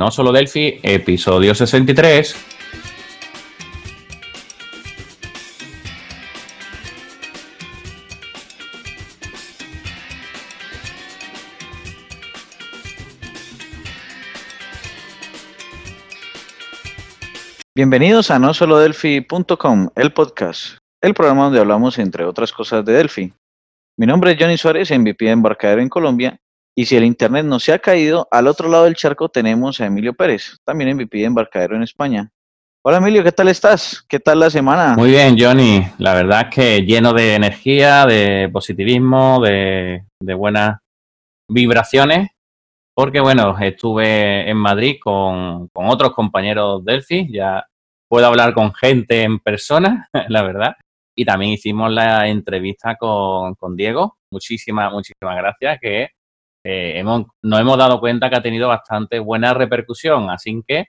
No Solo Delphi, episodio 63. Bienvenidos a no solo delphi.com, el podcast, el programa donde hablamos entre otras cosas de Delphi. Mi nombre es Johnny Suárez, MVP de Embarcadero en Colombia, y si el internet no se ha caído, al otro lado del charco tenemos a Emilio Pérez, también MVP de Embarcadero en España. Hola Emilio, ¿qué tal estás? ¿Qué tal la semana? Muy bien, Johnny. La verdad es que lleno de energía, de positivismo, de, buenas vibraciones porque bueno, estuve en Madrid con, con, otros compañeros Delphi, ya puedo hablar con gente en persona, la verdad. Y también hicimos la entrevista con, con Diego. Muchísimas, muchísimas gracias, que eh, hemos, nos hemos dado cuenta que ha tenido bastante buena repercusión. Así que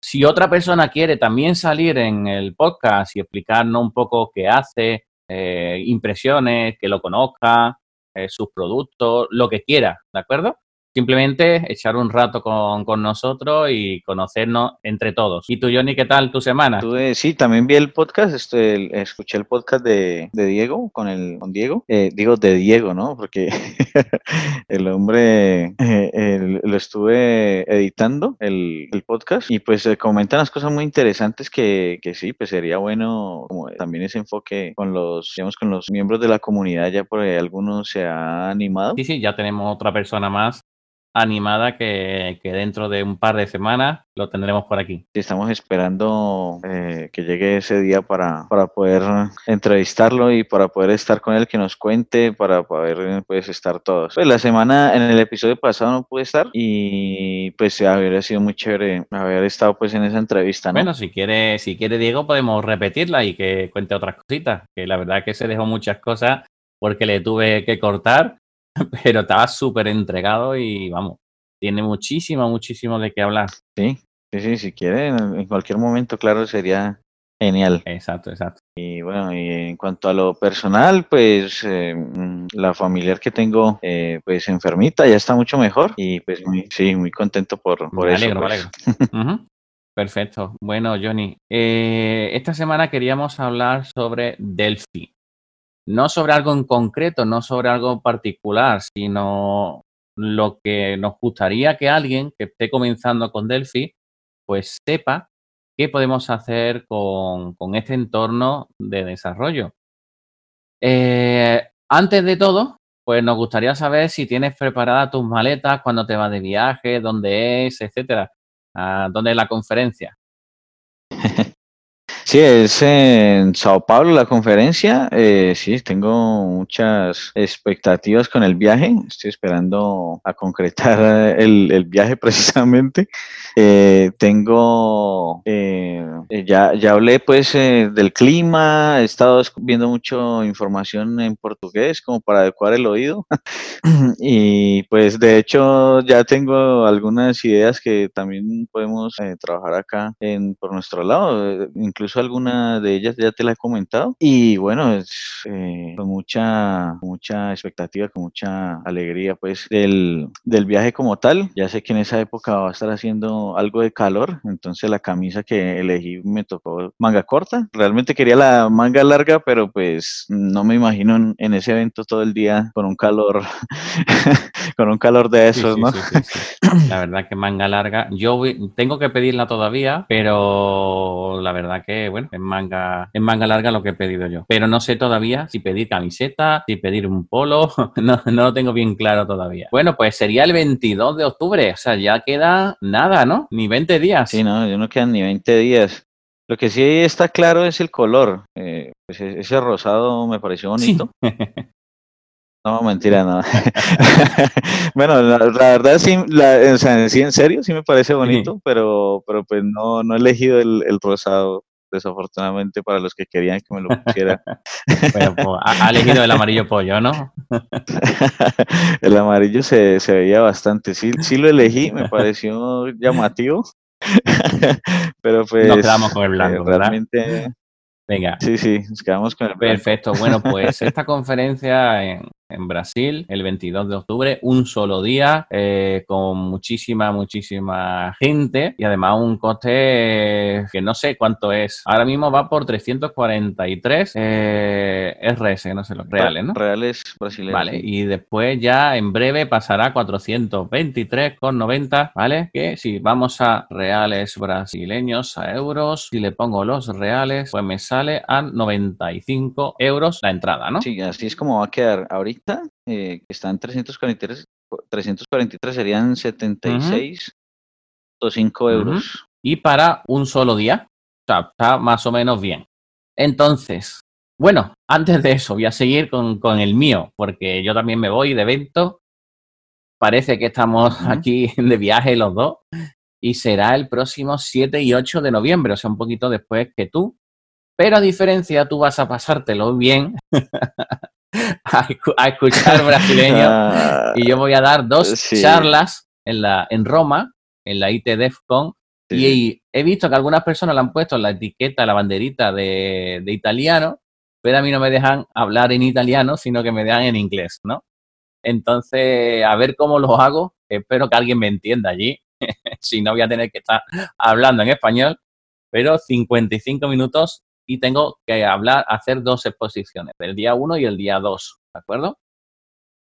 si otra persona quiere también salir en el podcast y explicarnos un poco qué hace, eh, impresiones, que lo conozca, eh, sus productos, lo que quiera, ¿de acuerdo? Simplemente echar un rato con, con, nosotros y conocernos entre todos. ¿Y tú, Johnny, qué tal tu semana? Tuve, sí, también vi el podcast, este, escuché el podcast de, de, Diego, con el con Diego, eh, digo de Diego, ¿no? Porque el hombre eh, lo estuve editando, el, el podcast, y pues eh, comentan las cosas muy interesantes que, que sí, pues sería bueno como también ese enfoque con los, digamos, con los miembros de la comunidad, ya por ahí algunos se ha animado. Sí, sí, ya tenemos otra persona más animada que, que, dentro de un par de semanas lo tendremos por aquí. Estamos esperando eh, que llegue ese día para, para poder entrevistarlo y para poder estar con él, que nos cuente, para poder pues, estar todos. Pues la semana, en el episodio pasado no pude estar y pues habría sido muy chévere haber estado pues en esa entrevista. ¿no? Bueno, si quiere, si quiere Diego podemos repetirla y que cuente otras cositas, que la verdad que se dejó muchas cosas porque le tuve que cortar pero estaba súper entregado y vamos, tiene muchísimo, muchísimo de qué hablar. Sí, sí, sí, si quiere, en cualquier momento, claro, sería genial. Exacto, exacto. Y bueno, y en cuanto a lo personal, pues eh, la familiar que tengo, eh, pues enfermita, ya está mucho mejor y pues muy, sí, muy contento por, por me eso. Alegro, pues. me alegro. uh -huh. Perfecto. Bueno, Johnny, eh, esta semana queríamos hablar sobre Delphi no sobre algo en concreto, no sobre algo particular, sino lo que nos gustaría que alguien que esté comenzando con Delphi, pues sepa qué podemos hacer con, con este entorno de desarrollo. Eh, antes de todo, pues nos gustaría saber si tienes preparadas tus maletas, cuándo te vas de viaje, dónde es, etcétera, dónde es la conferencia. Sí, es en Sao Paulo la conferencia. Eh, sí, tengo muchas expectativas con el viaje. Estoy esperando a concretar el, viaje precisamente. Eh, tengo, eh, ya, ya hablé pues eh, del clima, he estado viendo mucho información en portugués como para adecuar el oído. y pues de hecho ya tengo algunas ideas que también podemos eh, trabajar acá en, por nuestro lado. Incluso alguna de ellas ya te la he comentado. Y bueno, es eh, con mucha, mucha expectativa, con mucha alegría, pues, del, del viaje como tal. Ya sé que en esa época va a estar haciendo algo de calor, entonces la camisa que elegí me tocó manga corta. Realmente quería la manga larga, pero pues no me imagino en ese evento todo el día con un calor, con un calor de esos, sí, ¿no? Sí, la verdad que manga larga. Yo tengo que pedirla todavía, pero la verdad que, bueno, en manga, en manga larga lo que he pedido yo. Pero no sé todavía si pedir camiseta, si pedir un polo, no, no lo tengo bien claro todavía. Bueno, pues sería el 22 de octubre, o sea, ya queda nada, ¿no? Ni 20 días. Sí, no, ya no quedan ni 20 días. Lo que sí está claro es el color. Eh, pues ese rosado me pareció bonito. Sí. No, mentira, no. bueno, la, la, verdad sí, la, o sea, sí, en serio, sí me parece bonito, pero, pero pues no, no he elegido el, el, rosado, desafortunadamente, para los que querían que me lo pusiera. bueno, pues, ha, elegido el amarillo pollo, ¿no? el amarillo se, se veía bastante, sí, sí lo elegí, me pareció llamativo. pero pues... Nos quedamos con el blanco, eh, realmente... Venga. Sí, sí, nos quedamos con el Perfecto. Bueno, pues esta conferencia, en, en Brasil el 22 de octubre, un solo día, eh, con muchísima, muchísima gente y además un coste que no sé cuánto es. Ahora mismo va por 343 eh, RS, no sé los reales, ¿no? Reales brasileños. Vale, y después ya en breve pasará a 423,90, ¿vale? Que si vamos a reales brasileños a euros, si le pongo los reales, pues me sale a 95 euros la entrada, ¿no? Sí, así es como va a quedar ahorita eh, que están 343, 343 serían 76 o 5 euros. Y para un solo día, o sea, está más o menos bien. Entonces, bueno, antes de eso, voy a seguir con, con el mío, porque yo también me voy de evento. Parece que estamos aquí de viaje los dos. Y será el próximo 7 y 8 de noviembre, o sea, un poquito después que tú. Pero a diferencia, tú vas a pasártelo bien a, escuchar brasileño ah, y yo voy a dar dos charlas en, la, en Roma, en la IT DEFCON, y he visto que algunas personas le han puesto la etiqueta, la banderita de, de, italiano, pero a mí no me dejan hablar en italiano, sino que me dejan en inglés, ¿no? Entonces, a ver cómo lo hago. Espero que alguien me entienda allí. si no, voy a tener que estar hablando en español. Pero 55 minutos y tengo que hablar, hacer dos exposiciones, el día 1 y el día 2, ¿de acuerdo?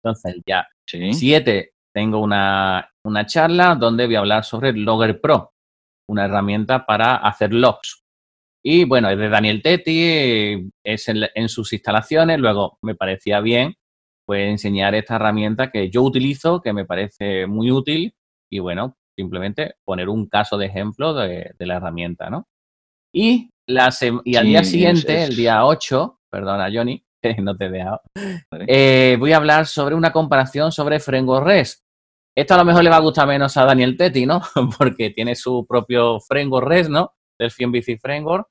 Entonces, el día 7 tengo una, una charla donde voy a hablar sobre Logger Pro, una herramienta para hacer logs. Y bueno, es de Daniel Tetti, es en, en, sus instalaciones, luego me parecía bien pues enseñar esta herramienta que yo utilizo, que me parece muy útil y bueno, simplemente poner un caso de ejemplo de, de la herramienta, ¿no? Y y al día siguiente, el día 8, perdona Johnny, no te he dejado, eh, voy a hablar sobre una comparación sobre Framework REST. Esto a lo mejor le va a gustar menos a Daniel Tetti, ¿no? Porque tiene su propio Framework REST, ¿no? Del FienBC Framework.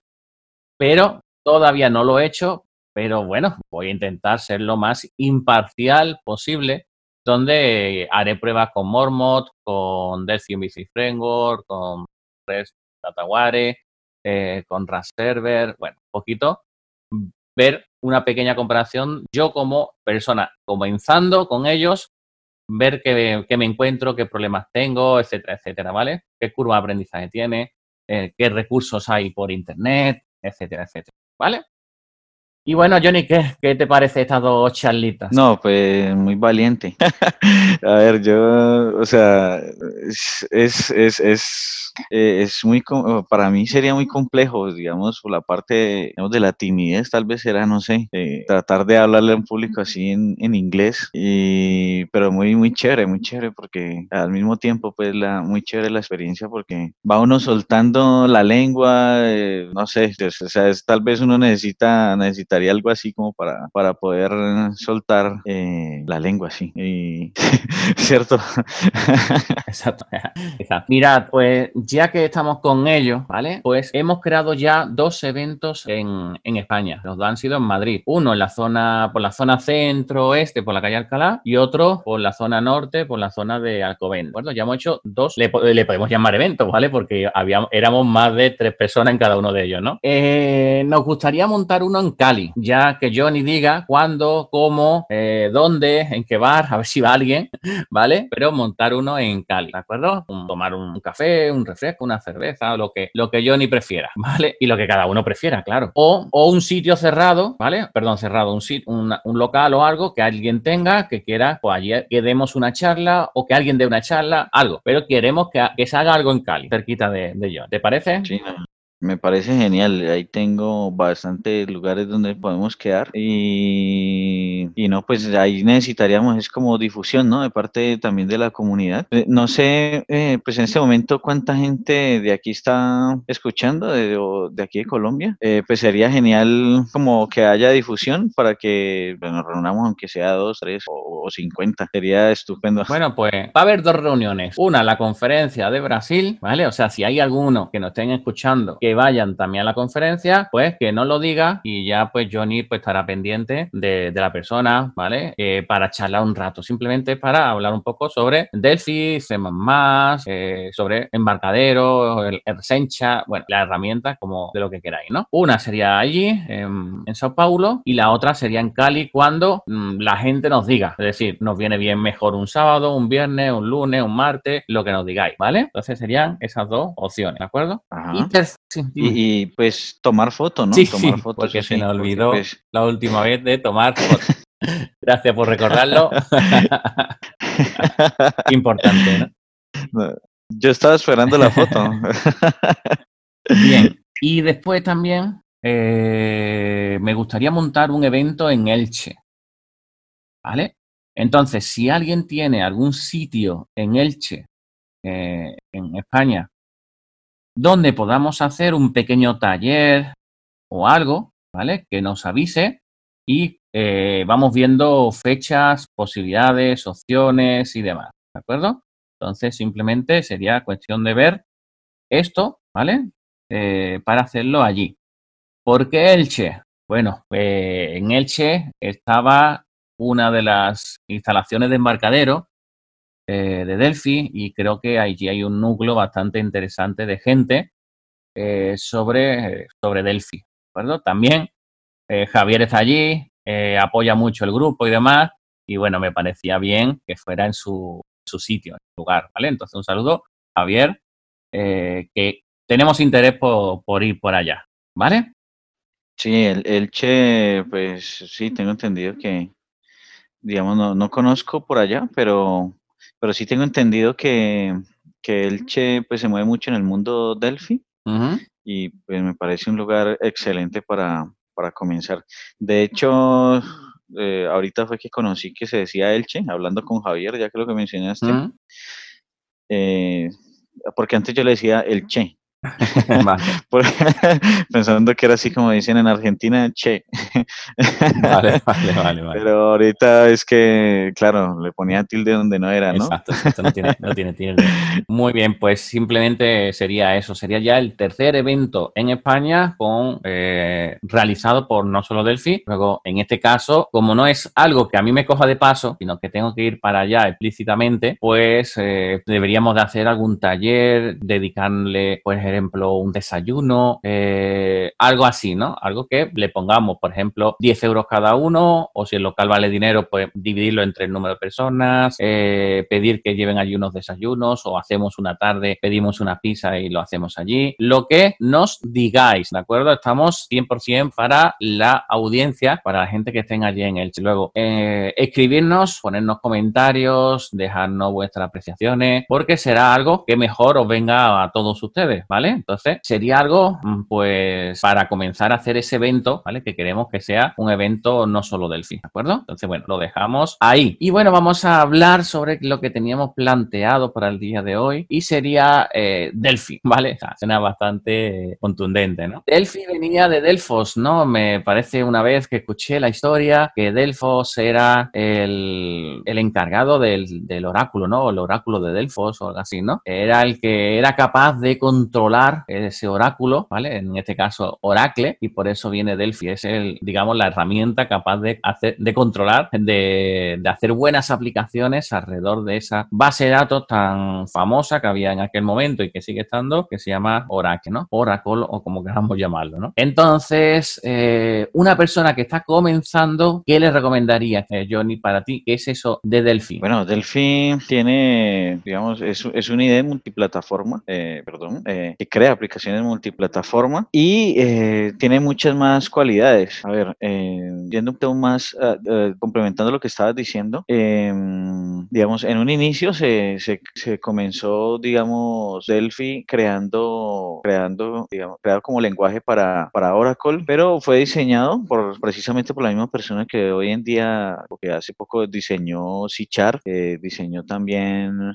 Pero todavía no lo he hecho, pero bueno, voy a intentar ser lo más imparcial posible, donde haré pruebas con Mormot, con Delphi MVC Framework, con REST Dataware, eh, con Server, bueno, un poquito, ver una pequeña comparación, yo como persona comenzando con ellos, ver qué, me encuentro, qué problemas tengo, etcétera, etcétera, ¿vale? ¿Qué curva de aprendizaje tiene? Eh, ¿Qué recursos hay por Internet? Etcétera, etcétera, ¿vale? Y bueno, Johnny, ¿qué, ¿qué, te parece estas dos charlitas? No, pues muy valiente. a ver, yo, o sea, es, es, es eh, es muy, para mí sería muy complejo, digamos, por la parte de la timidez, tal vez era, no sé, tratar de hablarle a un público así en, en, inglés, y, pero muy, muy chévere, muy chévere, porque al mismo tiempo, pues, la, muy chévere la experiencia, porque va uno soltando la lengua, eh, no sé, o sea, es, tal vez uno necesita, necesitaría algo así como para, para poder soltar eh, la lengua, así, ¿cierto? Exacto. Exacto. Mira, pues ya que estamos con ellos, ¿vale? Pues hemos creado ya dos eventos en, España. Los dos han sido en Madrid. Uno en la zona, por la zona centro-oeste, por la calle Alcalá, y otro por la zona norte, por la zona de Alcobendas. Bueno, ya hemos hecho dos, le, podemos llamar eventos, ¿vale? Porque habíamos, éramos más de tres personas en cada uno de ellos, ¿no? Eh, nos gustaría montar uno en Cali, ya que Johnny diga cuándo, cómo, eh, dónde, en qué bar, a ver si va alguien, ¿vale? Pero montar uno en Cali, ¿de acuerdo? tomar un café, un refresco, una cerveza, lo que, lo que ni prefiera, ¿vale? Y lo que cada uno prefiera, claro. O, o un sitio cerrado, ¿vale? Perdón, cerrado, un, sitio, un local o algo que alguien tenga que quiera, pues allí que demos una charla o que alguien dé una charla, algo. Pero queremos que, que se haga algo en Cali, cerquita de, de yo. ¿Te parece? Sí, me parece genial. Ahí tengo bastantes lugares donde podemos quedar y, y, no, pues ahí necesitaríamos, es como difusión, ¿no? De parte también de la comunidad. Eh, no sé, eh, pues en este momento cuánta gente de aquí está escuchando, de, de aquí de Colombia. Eh, pues sería genial como que haya difusión para que nos reunamos aunque sea dos, tres o, o cincuenta. Sería estupendo. Bueno, pues va a haber dos reuniones. Una, la conferencia de Brasil, ¿vale? O sea, si hay alguno que nos estén escuchando que que vayan también a la conferencia, pues que no lo diga y ya pues Johnny pues estará pendiente de, la persona, ¿vale? Eh, para charlar un rato, simplemente para hablar un poco sobre Delphi, C++, eh, sobre embarcadero, el, Sencha, bueno, la herramienta como de lo que queráis, ¿no? Una sería allí, en, Sao Paulo, y la otra sería en Cali cuando mm, la gente nos diga, es decir, nos viene bien mejor un sábado, un viernes, un lunes, un martes, lo que nos digáis, ¿vale? Entonces serían esas dos opciones, ¿de acuerdo? Y, pues tomar foto, ¿no? Sí, tomar sí, porque se me olvidó pues la última vez de tomar foto. Gracias por recordarlo. Importante, ¿no? Yo estaba esperando la foto. Bien, y después también eh, me gustaría montar un evento en Elche. ¿Vale? Entonces, si alguien tiene algún sitio en Elche, eh, en España, donde podamos hacer un pequeño taller o algo, ¿vale? Que nos avise y eh, vamos viendo fechas, posibilidades, opciones y demás, ¿de acuerdo? Entonces, simplemente sería cuestión de ver esto, ¿vale? Eh, para hacerlo allí. ¿Por qué Elche? Bueno, eh, en Elche estaba una de las instalaciones de embarcadero eh, de Delphi y creo que allí hay un núcleo bastante interesante de gente eh, sobre, sobre Delphi. También eh, Javier está allí, apoya mucho el grupo y demás, y bueno, me parecía bien que fuera en su, su sitio, en su lugar, ¿vale? Entonces, un saludo, Javier, que tenemos interés por, por, ir por allá, ¿vale? Sí, el, el Che, pues sí, tengo entendido que, digamos, no, no conozco por allá, pero pero sí tengo entendido que, que Elche pues, se mueve mucho en el mundo Delphi y pues, me parece un lugar excelente para, para comenzar. De hecho, eh, ahorita fue que conocí que se decía Elche, hablando con Javier, ya que lo que mencionaste, eh, porque antes yo le decía Elche, Pensando que era así como dicen en Argentina, che. vale, vale, vale, Pero ahorita es que, claro, le ponía tilde donde no era, ¿no? Exacto, no, tiene, no tiene tilde. Muy bien, pues simplemente sería eso. Sería ya el tercer evento en España con eh, realizado por no solo Delphi. Luego, en este caso, como no es algo que a mí me coja de paso, sino que tengo que ir para allá explícitamente, pues eh, deberíamos de hacer algún taller, dedicarle, pues, ejemplo, un desayuno, eh, algo así, ¿no? Algo que le pongamos, por ejemplo, 10 euros cada uno, o si el local vale dinero, pues dividirlo entre el número de personas, eh, pedir que lleven allí unos desayunos, o hacemos una tarde, pedimos una pizza y lo hacemos allí. Lo que nos digáis, ¿de acuerdo? Estamos 100% para la audiencia, para la gente que estén allí en el Luego, eh, escribirnos, ponernos comentarios, dejarnos vuestras apreciaciones, porque será algo que mejor os venga a todos ustedes, ¿vale? Entonces, sería algo, mm, pues, para comenzar a hacer ese evento, ¿vale? Que queremos que sea un evento no solo Delphi, ¿de acuerdo? Entonces, bueno, lo dejamos ahí. Y bueno, vamos a hablar sobre lo que teníamos planteado para el día de hoy y sería eh, Delphi, ¿vale? O suena bastante contundente, ¿no? Delphi venía de Delfos, ¿no? Me parece una vez que escuché la historia que Delfos era el, el encargado del, del oráculo, ¿no? El oráculo de Delfos o algo así, ¿no? Era el que era capaz de controlar ese oráculo, ¿vale? En este caso, Oracle, y por eso viene Delphi. Es el, digamos, la herramienta capaz de hacer, de controlar, de, hacer buenas aplicaciones alrededor de esa base de datos tan famosa que había en aquel momento y que sigue estando, que se llama Oracle, ¿no? Oracle o como queramos llamarlo, ¿no? Entonces, eh, una persona que está comenzando, ¿qué le recomendaría, eh, Johnny, para ti? ¿Qué es eso de Delphi? Bueno, Delphi tiene, digamos, es, es una idea multiplataforma, eh, perdón, que crea aplicaciones multiplataforma y eh, tiene muchas más cualidades. A ver, eh, yendo un poco más, ah, ah, complementando lo que estabas diciendo, em, digamos, en un inicio se, se, comenzó, digamos, Delphi creando, creando, digamos, creado como lenguaje para, para Oracle, pero fue diseñado por, precisamente por la misma persona que hoy en día, porque hace poco diseñó C Sharp, eh, diseñó también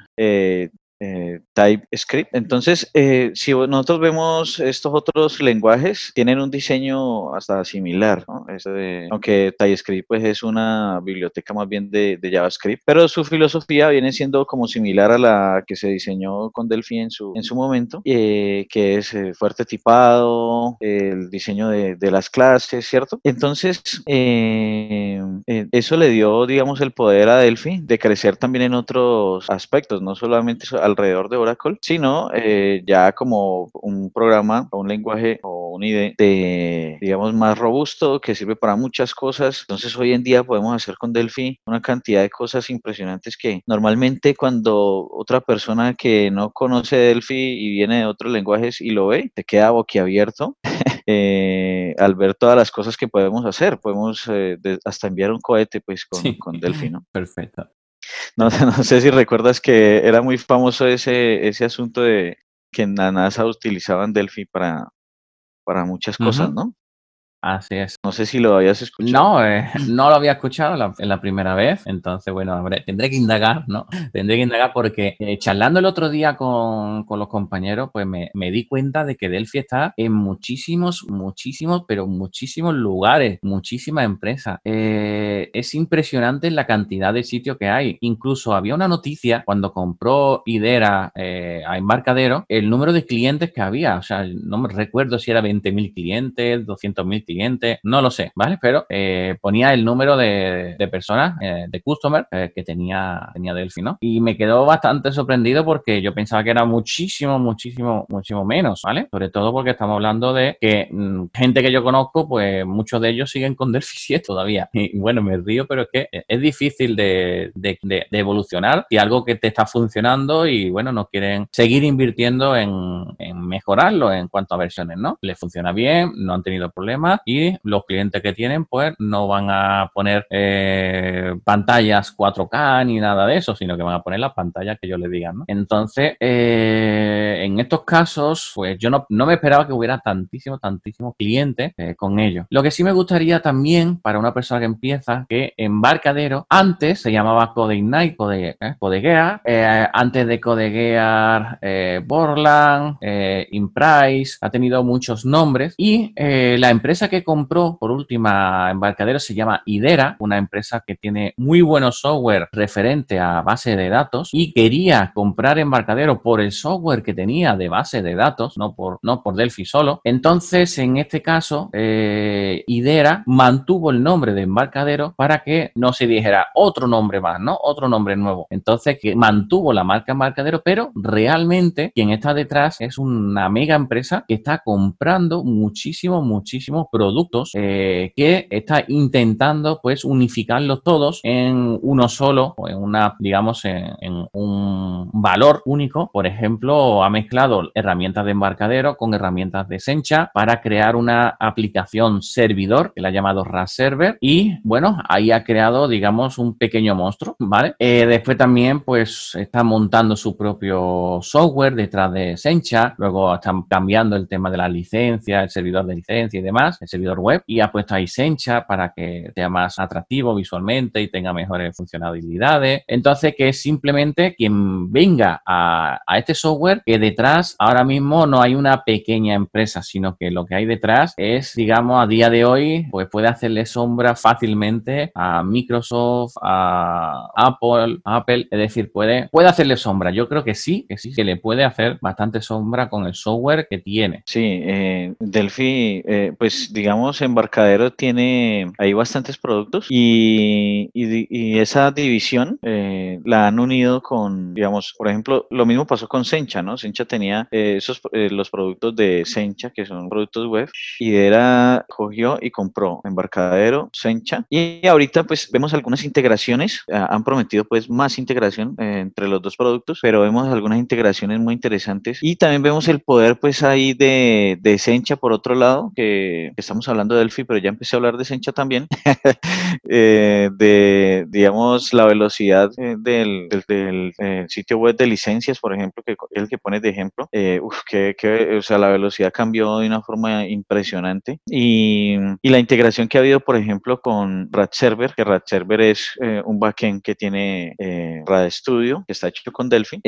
eh, TypeScript. Entonces, eh, si nosotros vemos estos otros lenguajes, tienen un diseño hasta similar, ¿no? aunque TypeScript pues, es una biblioteca más bien de, JavaScript, pero su filosofía viene siendo como similar a la que se diseñó con Delphi en su, en su momento, que es fuerte tipado, el diseño de, de las clases, ¿cierto? Entonces, eso le dio, digamos, el poder a Delphi de crecer también en otros aspectos, no solamente alrededor de Oracle, sino eh, ya como un programa o un lenguaje o un IDE de, digamos, más robusto que sirve para muchas cosas. Entonces hoy en día podemos hacer con Delphi una cantidad de cosas impresionantes que normalmente cuando otra persona que no conoce Delphi y viene de otros lenguajes y lo ve, te queda boquiabierto. Eh, al ver todas las cosas que podemos hacer, podemos eh, hasta enviar un cohete pues con, con Delphi, ¿no? Perfecto. No, no sé si recuerdas que era muy famoso ese, ese asunto de que en la NASA utilizaban Delphi para, para muchas cosas, ¿no? Así es. No sé si lo habías escuchado. No, eh, no lo había escuchado en la primera vez, entonces, bueno, tendré que indagar, ¿no? Tendré que indagar porque eh, charlando el otro día con, con los compañeros, pues me, me, di cuenta de que Delphi está en muchísimos, muchísimos, pero muchísimos lugares, muchísimas empresas. Eh, es impresionante la cantidad de sitios que hay. Incluso había una noticia cuando compró Idera a Embarcadero, el número de clientes que había, o sea, no me recuerdo si era 20.000 clientes, 200.000 cliente, no lo sé, ¿vale? Pero eh, ponía el número de, personas, eh, de customer eh, que tenía, tenía Delphi, ¿no? Y me quedó bastante sorprendido porque yo pensaba que era muchísimo, muchísimo, muchísimo menos, ¿vale? Sobre todo porque estamos hablando de que mm, gente que yo conozco, pues muchos de ellos siguen con Delphi 7 todavía. Y bueno, me río, pero es que es difícil de, de, de, evolucionar y algo que te está funcionando y bueno, no quieren seguir invirtiendo en, en mejorarlo en cuanto a versiones, ¿no? Les funciona bien, no han tenido problemas y los clientes que tienen pues no van a poner eh, pantallas 4K ni nada de eso, sino que van a poner las pantallas que ellos les digan. ¿no? Entonces, eh, en estos casos, pues yo no, no, me esperaba que hubiera tantísimos, tantísimos clientes eh, con ellos. Lo que sí me gustaría también para una persona que empieza, que Embarcadero antes se llamaba Codeignite, Code, Codegear, antes de Codegear, Borland, Imprice, ha tenido muchos nombres y la empresa que compró por última embarcadero se llama Idera, una empresa que tiene muy buenos software referente a base de datos y quería comprar embarcadero por el software que tenía de base de datos, no por, no por Delphi solo. Entonces, en este caso, eh, Idera mantuvo el nombre de embarcadero para que no se dijera otro nombre más, ¿no? Otro nombre nuevo. Entonces, que mantuvo la marca embarcadero, pero realmente quien está detrás es una mega empresa que está comprando muchísimo, muchísimo productos eh, que está intentando pues unificarlos todos en uno solo o en una, digamos, en, un valor único. Por ejemplo, ha mezclado herramientas de embarcadero con herramientas de Sencha para crear una aplicación servidor que la ha llamado RAS Server y bueno, ahí ha creado, digamos, un pequeño monstruo, ¿vale? Eh, después también pues está montando su propio software detrás de Sencha, luego están cambiando el tema de la licencia, el servidor de licencia y demás, servidor web y ha puesto ahí Sencha para que sea más atractivo visualmente y tenga mejores funcionalidades. Entonces, que es simplemente quien venga a, este software, que detrás ahora mismo no hay una pequeña empresa, sino que lo que hay detrás es, digamos, a día de hoy, pues puede hacerle sombra fácilmente a Microsoft, a Apple, Apple, es decir, puede, puede hacerle sombra. Yo creo que sí, que sí, que le puede hacer bastante sombra con el software que tiene. Sí, eh, Delphi, eh, pues digamos, Embarcadero tiene ahí bastantes productos y, y, esa división eh, la han unido con, digamos, por ejemplo, lo mismo pasó con Sencha, ¿no? Sencha tenía eh, esos, eh, los productos de Sencha, que son productos web, y era cogió y compró Embarcadero, Sencha, y ahorita pues vemos algunas integraciones, han prometido pues más integración entre los dos productos, pero vemos algunas integraciones muy interesantes y también vemos el poder pues ahí de, de Sencha por otro lado, que, que estamos hablando de Delphi, pero ya empecé a hablar de Sencha también, eh, de, digamos, la velocidad eh, del, del, sitio web de licencias, por ejemplo, que el que pones de ejemplo. uf, que, que, o sea, la velocidad cambió de una forma impresionante. Y, y la integración que ha habido, por ejemplo, con RAD Server, que RAD Server es un backend que tiene RAD Studio, que está hecho con Delphi.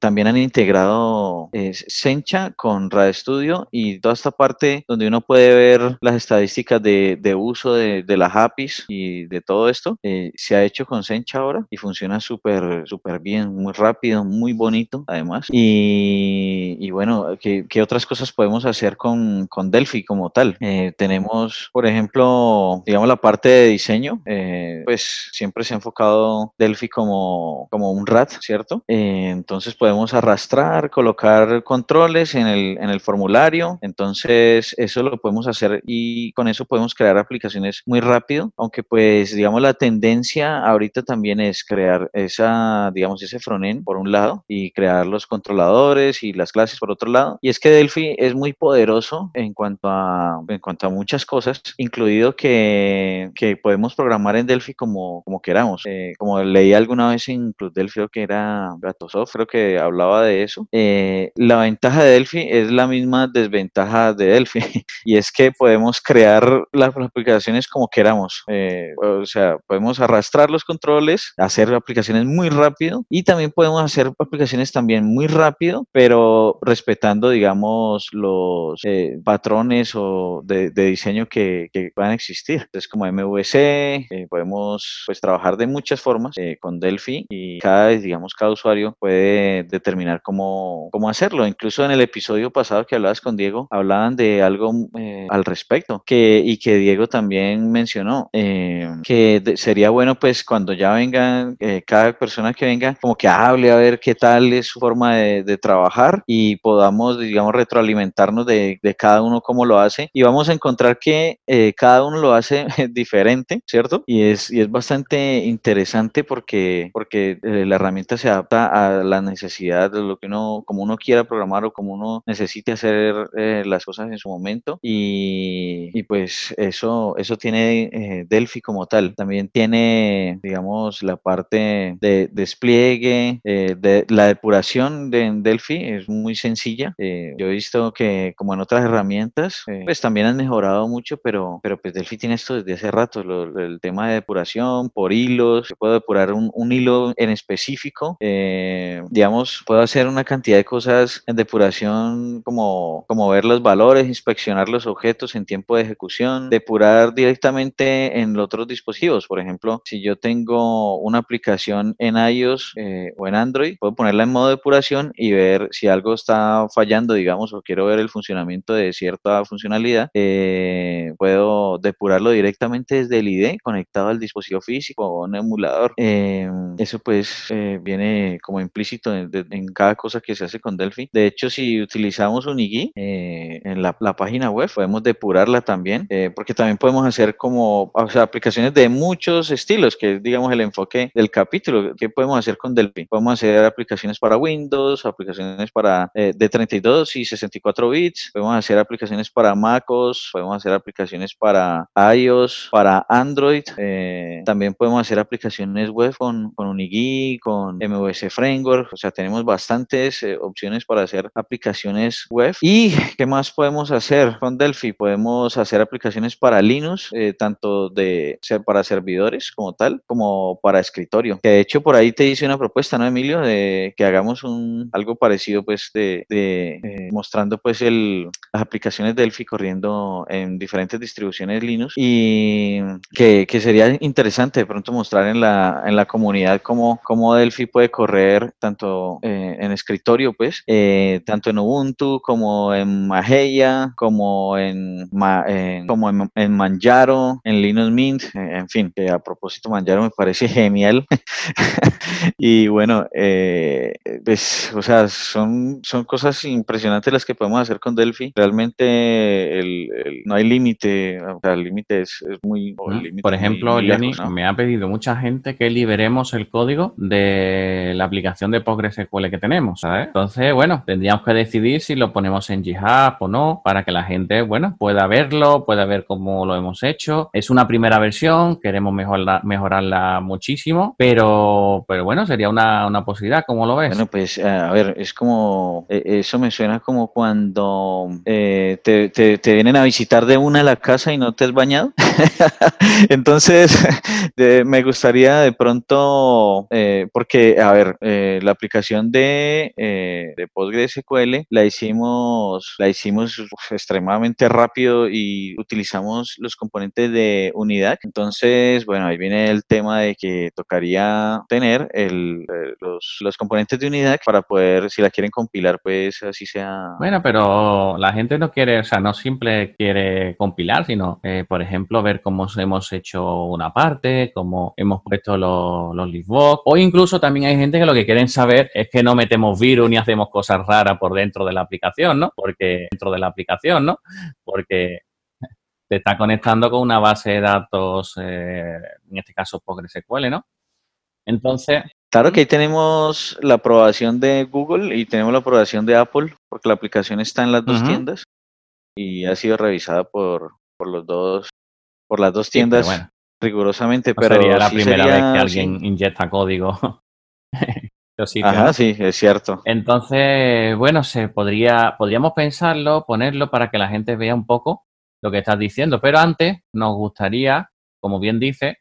también han integrado Sencha con RAD Studio y toda esta parte donde uno puede ver las estadísticas de, de uso de, de, las APIs y de todo esto, eh, se ha hecho con Sencha ahora y funciona súper, súper bien, muy rápido, muy bonito además. Y, y bueno, ¿qué, ¿qué, otras cosas podemos hacer con, con Delphi como tal? Eh, tenemos, por ejemplo, digamos la parte de diseño, eh, pues siempre se ha enfocado Delphi como, como un RAT, ¿cierto? Eh, entonces podemos arrastrar, colocar controles en el, en el formulario, entonces eso lo podemos hacer y con eso podemos crear aplicaciones muy rápido, aunque pues digamos la tendencia ahorita también es crear esa, digamos, ese frontend por un lado y crear los controladores y las clases por otro lado. Y es que Delphi es muy poderoso en cuanto a, en cuanto a muchas cosas, incluido que, que podemos programar en Delphi como, como queramos. Eh, como leí alguna vez en Plus Delphi, que era Gatosoft, creo que hablaba de eso. Eh, la ventaja de Delphi es la misma desventaja de Delphi y es que podemos crear las aplicaciones como queramos. Eh, o sea, podemos arrastrar los controles, hacer aplicaciones muy rápido y también podemos hacer aplicaciones también muy rápido, pero respetando, digamos, los eh, patrones o de, diseño que, que, van a existir. Entonces, como MVC, podemos pues trabajar de muchas formas con Delphi y cada, digamos, cada usuario puede determinar cómo, cómo hacerlo. Incluso en el episodio pasado que hablabas con Diego, hablaban de algo eh, al respecto. que, y que Diego también mencionó, eh, que sería bueno pues cuando ya vengan, eh, cada persona que venga, como que hable a ver qué tal es su forma de, de trabajar y podamos, digamos, retroalimentarnos de, de, cada uno cómo lo hace. Y vamos a encontrar que cada uno lo hace diferente, ¿cierto? Y es, y es bastante interesante porque, porque la herramienta se adapta a la necesidad de lo que uno, como uno quiera programar o como uno necesite hacer eh, las cosas en su momento y, y pues eso, eso tiene eh, Delphi como tal. También tiene, digamos, la parte de despliegue, eh, de la depuración de Delphi es muy sencilla. yo he visto que como en otras herramientas, pues también han mejorado mucho, pero, pero pues Delphi tiene esto desde hace rato, el tema de depuración por hilos, se puede depurar un, un hilo en específico, digamos, puedo hacer una cantidad de cosas en depuración como, como ver los valores, inspeccionar los objetos en tiempo de ejecución, depurar directamente en otros dispositivos. Por ejemplo, si yo tengo una aplicación en iOS eh, o en Android, puedo ponerla en modo depuración y ver si algo está fallando, digamos, o quiero ver el funcionamiento de cierta funcionalidad, eh, puedo depurarlo directamente desde el ID conectado al dispositivo físico o un emulador. Eh, eso pues viene como implícito en, cada cosa que se hace con Delphi. De hecho, si utilizamos Unigui eh, en la, página web, podemos depurarla también, eh, porque también podemos hacer como aplicaciones de muchos estilos, que es, digamos, el enfoque del capítulo. ¿Qué podemos hacer con Delphi? Podemos hacer aplicaciones para Windows, aplicaciones para eh, de 32 y 64 bits, podemos hacer aplicaciones para MacOS, podemos hacer aplicaciones para iOS, para Android, también podemos hacer aplicaciones web con, con Unigui, con MVC Framework, o sea, tenemos bastantes opciones para hacer aplicaciones web. ¿Y qué más podemos hacer con Delphi? Podemos hacer aplicaciones para Linux, eh, tanto de ser para servidores como tal, como para escritorio. Que de hecho por ahí te hice una propuesta, ¿no, Emilio? De que hagamos un algo parecido, pues, de, eh, mostrando pues el, las aplicaciones Delphi corriendo en diferentes distribuciones Linux y que, que, sería interesante de pronto mostrar en la, en la comunidad cómo, cómo Delphi puede correr tanto eh, en escritorio, pues, tanto en Ubuntu como en Mageia, como en, como en, Manjaro, en Linux Mint, en fin, que a propósito Manjaro me parece genial. y bueno, eh, pues, o sea, son, son cosas impresionantes las que podemos hacer con Delphi. Realmente el, no hay límite, o sea, el límite es, muy... Por ejemplo, Jenny, me ha pedido mucha gente que liberemos el código de la aplicación de PostgreSQL que tenemos, ¿sabes? Entonces, bueno, tendríamos que decidir si lo ponemos en GitHub o no, para que la gente, bueno, pueda verlo, pueda ver cómo lo hemos hecho. Es una primera versión, queremos mejorarla, mejorarla muchísimo, pero, pero bueno, sería una, una posibilidad, ¿cómo lo ves? Bueno, pues a ver, es como, e, eso me suena como cuando eh, te, te, vienen a visitar de una a la casa y no te has bañado. Entonces, me gustaría de pronto, eh, porque, a ver, eh, la aplicación de, de PostgreSQL la hicimos, la hicimos extremadamente rápido y utilizamos los componentes de unidad. Entonces, bueno, ahí viene el tema de que tocaría tener el, los, los componentes de unidad para poder, si la quieren compilar, pues así sea. Bueno, pero la gente no quiere, o sea, no simple quiere compilar, sino, eh, por ejemplo, ver cómo hemos hecho una parte, cómo hemos puesto los, los o incluso también hay gente que lo que quieren saber es que no metemos virus ni hacemos cosas raras por dentro de la aplicación, ¿no? Porque dentro de la aplicación, ¿no? Porque te está conectando con una base de datos, eh, en este caso PostgreSQL, ¿no? Entonces, Claro que ahí tenemos la aprobación de Google y tenemos la aprobación de Apple, porque la aplicación está en las dos tiendas y ha sido revisada por, por los dos, por las dos tiendas rigurosamente. pero sería la primera vez que alguien inyecta código. Ajá, sí, es cierto. Entonces, bueno, se podría, podríamos pensarlo, ponerlo para que la gente vea un poco lo que estás diciendo, pero antes nos gustaría, como bien dice,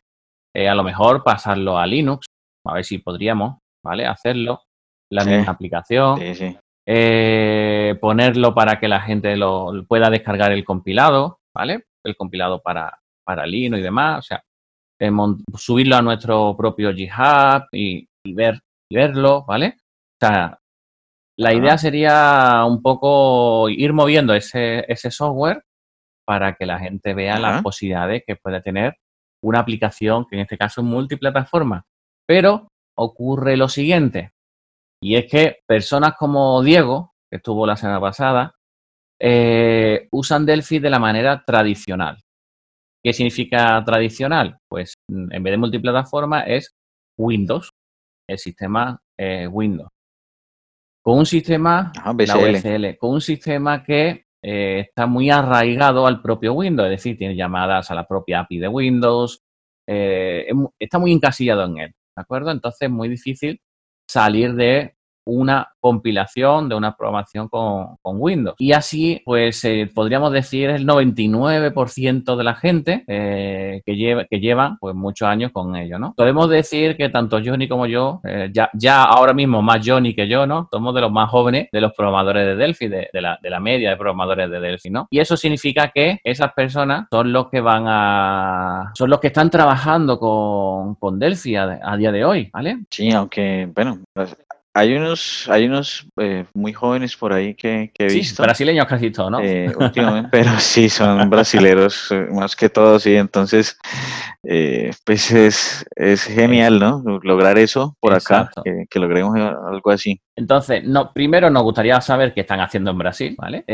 eh, a lo mejor pasarlo a Linux a ver si podríamos, ¿vale? Hacerlo, la misma aplicación, eh, ponerlo para que la gente lo pueda descargar el compilado, ¿vale? El compilado para, para Linux y demás, o sea, eh, subirlo a nuestro propio GitHub y, ver, y verlo, ¿vale? O sea, la idea sería un poco ir moviendo ese, ese software para que la gente vea las posibilidades que puede tener una aplicación que en este caso es multiplataforma pero ocurre lo siguiente, y es que personas como Diego, que estuvo la semana pasada, eh, usan Delphi de la manera tradicional. ¿Qué significa tradicional? Pues en vez de multiplataforma es Windows, el sistema eh, Windows. Con un sistema, con un sistema que eh, está muy arraigado al propio Windows, es decir, tiene llamadas a la propia API de Windows, está muy encasillado en él. ¿de acuerdo? Entonces es muy difícil salir de una compilación de una programación con, Windows. Y así, pues eh, podríamos decir el 99% de la gente eh, que, lleva, que llevan pues muchos años con ello, ¿no? Podemos decir que tanto Johnny como yo, eh, ya, ya ahora mismo más Johnny que yo, ¿no? Somos de los más jóvenes de los programadores de Delphi, de, la, de la media de programadores de Delphi, ¿no? Y eso significa que esas personas son los que van a... son los que están trabajando con, con Delphi a día de hoy, ¿vale? Sí, aunque, bueno, hay unos, hay unos eh, muy jóvenes por ahí que, he visto. Sí, brasileños casi todos, ¿no? Eh, últimamente, pero sí, son brasileros eh, más que todos, sí. Entonces, pues es, es genial, ¿no? Lograr eso por acá, que, que, logremos algo así. Entonces, no, primero nos gustaría saber qué están haciendo en Brasil, ¿vale?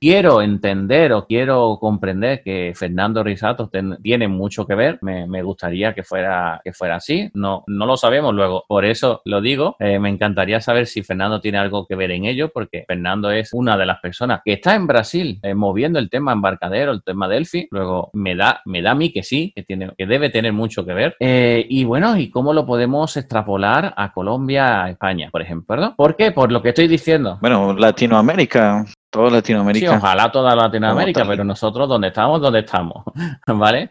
quiero entender o quiero comprender que Fernando Risato tiene mucho que ver. Me, me, gustaría que fuera, que fuera así. No, no lo sabemos luego. Por eso lo digo. me encantaría saber si Fernando tiene algo que ver en ello, porque Fernando es una de las personas que está en Brasil eh, moviendo el tema embarcadero, el tema Delphi. Luego me da, me da a mí que sí, que, tiene, que debe tener mucho que ver. Eh, y bueno, ¿y cómo lo podemos extrapolar a Colombia, a España, por ejemplo? ¿Por qué? Por lo que estoy diciendo. Bueno, Latinoamérica. Toda Latinoamérica. Sí, ojalá toda Latinoamérica, pero nosotros donde estamos, donde estamos, ¿vale?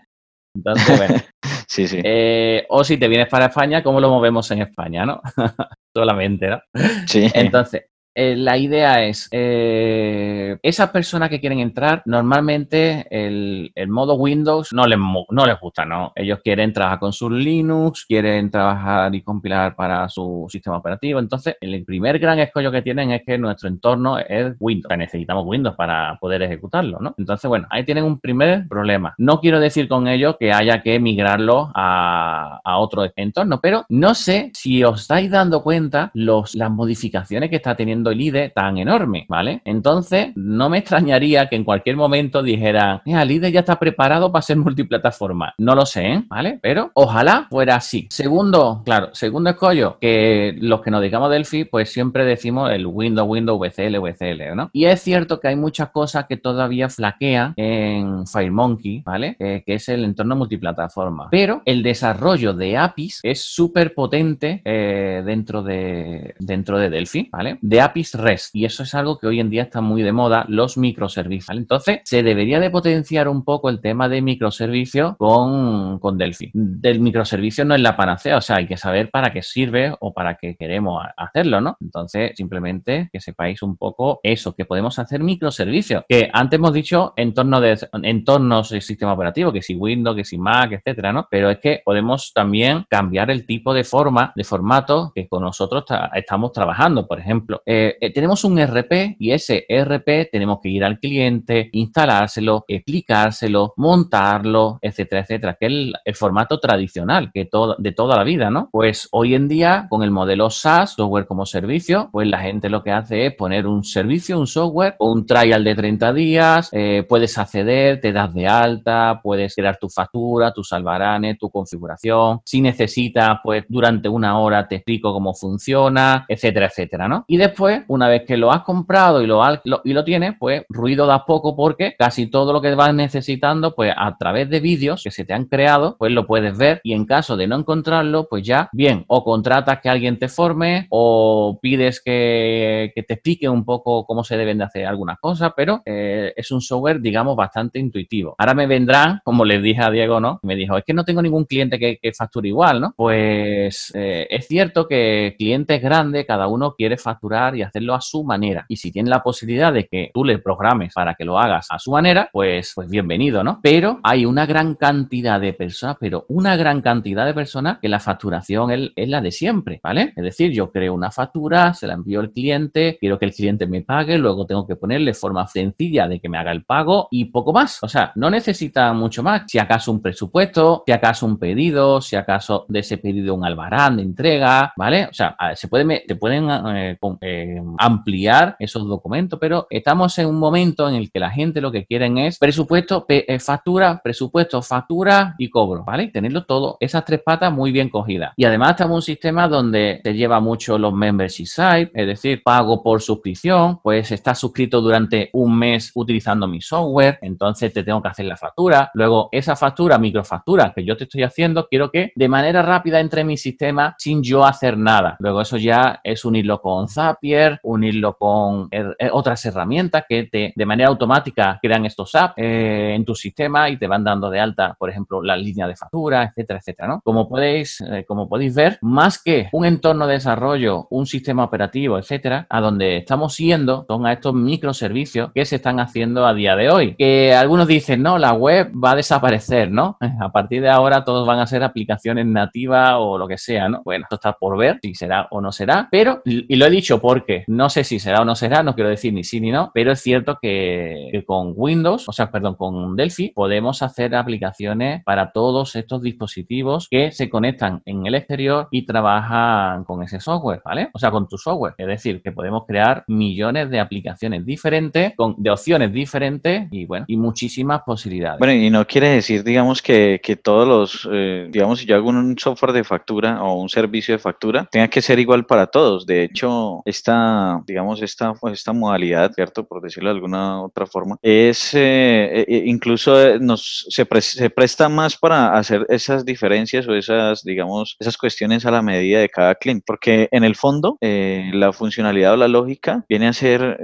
Entonces, bueno. sí, sí. Eh, o si te vienes para España, ¿cómo lo movemos en España, no? Solamente, ¿no? Sí. Entonces, eh, la idea es, eh, esas personas que quieren entrar, normalmente el, modo Windows no les, no les gusta, ¿no? Ellos quieren trabajar con su Linux, quieren trabajar y compilar para su sistema operativo. Entonces, el primer gran escollo que tienen es que nuestro entorno es Windows. necesitamos Windows para poder ejecutarlo, ¿no? Entonces, bueno, ahí tienen un primer problema. No quiero decir con ello que haya que migrarlo a, a otro entorno, pero no sé si os estáis dando cuenta los, las modificaciones que está teniendo el IDE tan enorme, ¿vale? Entonces, no me extrañaría que en cualquier momento dijera, el IDE ya está preparado para ser multiplataforma. No lo sé, ¿eh? ¿vale? Pero ojalá fuera así. Segundo, claro, segundo escollo, que los que nos dedicamos a Delphi, pues siempre decimos el Windows, Windows, VCL, VCL, ¿no? Y es cierto que hay muchas cosas que todavía flaquean en FireMonkey, ¿vale? que es el entorno multiplataforma. Pero el desarrollo de APIs es súper potente eh, dentro, de, dentro de Delphi, ¿vale? De APIs REST. Y eso es algo que hoy en día está muy de moda, los microservicios. Entonces, se debería de potenciar un poco el tema de microservicios con, con Delphi. Del microservicio no es la panacea, o sea, hay que saber para qué sirve o para qué queremos hacerlo, ¿no? Entonces, simplemente que sepáis un poco eso, que podemos hacer microservicios. Que antes hemos dicho entorno de, entornos de sistema operativo, que si Windows, que si Mac, etcétera, ¿no? Pero es que podemos también cambiar el tipo de forma, de formato que con nosotros estamos trabajando. Por ejemplo, eh, eh, tenemos un RP y ese RP tenemos que ir al cliente, instalárselo, explicárselo, montarlo, etcétera, etcétera, que es el, formato tradicional que todo, de toda la vida, ¿no? Pues hoy en día, con el modelo SaaS, software como servicio, pues la gente lo que hace es poner un servicio, un software o un trial de 30 días, eh, puedes acceder, te das de alta, puedes crear tu factura, tu salvarane, tu configuración. Si necesitas, pues durante una hora te explico cómo funciona, etcétera, etcétera, ¿no? Y después, una vez que lo has comprado y lo, y lo tienes, pues ruido da poco porque casi todo lo que vas necesitando, pues a través de vídeos que se te han creado, pues lo puedes ver y en caso de no encontrarlo, pues ya, bien, o contratas que alguien te forme o pides que, te explique un poco cómo se deben de hacer algunas cosas, pero eh, es un software, digamos, bastante intuitivo. Ahora me vendrán, como les dije a Diego, ¿no? Me dijo, es que no tengo ningún cliente que, facture igual, ¿no? Pues eh, es cierto que clientes grandes, cada uno quiere facturar y hacerlo a su manera. Y si tiene la posibilidad de que tú le programes para que lo hagas a su manera, pues, pues bienvenido, ¿no? Pero hay una gran cantidad de personas, pero una gran cantidad de personas que la facturación es, es la de siempre, ¿vale? Es decir, yo creo una factura, se la envío al cliente, quiero que el cliente me pague, luego tengo que ponerle forma sencilla de que me haga el pago y poco más. O sea, no necesita mucho más. Si acaso un presupuesto, si acaso un pedido, si acaso de ese pedido un albarán de entrega, ¿vale? O sea, se puede, te pueden eh, eh, ampliar esos documentos, pero estamos en un momento en el que la gente lo que quieren es presupuesto, eh, factura, presupuesto, factura y cobro, ¿vale? Tenerlo todo, esas tres patas muy bien cogidas. Y además estamos en un sistema donde te lleva mucho los membership sites, es decir, pago por suscripción, pues estás suscrito durante un mes utilizando mi software, entonces te tengo que hacer la factura. Luego, esa factura, microfactura que yo te estoy haciendo, quiero que de manera rápida entre en mi sistema sin yo hacer nada. Luego, eso ya es unirlo con Zapier, unirlo con eh, otras herramientas que te, de manera automática crean estos apps eh, en tu sistema y te van dando de alta, por ejemplo, la línea de factura, etcétera, etcétera, ¿no? Como podéis, eh, como podéis ver, más que un entorno de desarrollo, un sistema operativo, etcétera, a donde estamos yendo son a estos microservicios que se están haciendo a día de hoy. Que algunos dicen, no, la web va a desaparecer, ¿no? A partir de ahora todos van a ser aplicaciones nativas o lo que sea, ¿no? Bueno, esto está por ver si será o no será, pero, y lo he dicho porque no sé si será o no será, no quiero decir ni sí ni no, pero es cierto que, con Windows, o sea, perdón, con Delphi, podemos hacer aplicaciones para todos estos dispositivos que se conectan en el exterior y trabajan con ese software, ¿vale? O sea, con tu software. Es decir, que podemos crear millones de aplicaciones diferentes, con, de opciones diferentes y, bueno, y muchísimas posibilidades. Bueno, y no quiere decir, digamos, que, que todos los, eh, digamos, si yo hago un software de factura o un servicio de factura, tenga que ser igual para todos. De hecho, esta, digamos, esta, esta modalidad, ¿cierto? Por decirlo de alguna otra forma, es eh, eh, incluso nos, se, se presta más para hacer esas diferencias o esas, digamos, esas cuestiones a la medida de cada cliente, porque en el fondo la funcionalidad o la lógica viene a ser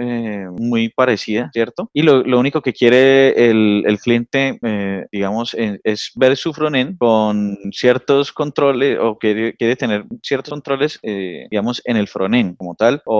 muy parecida, ¿cierto? Y lo, lo único que quiere el, el cliente, digamos, es ver su frontend con ciertos controles o quiere, quiere tener ciertos controles, eh, digamos, en el frontend como tal o,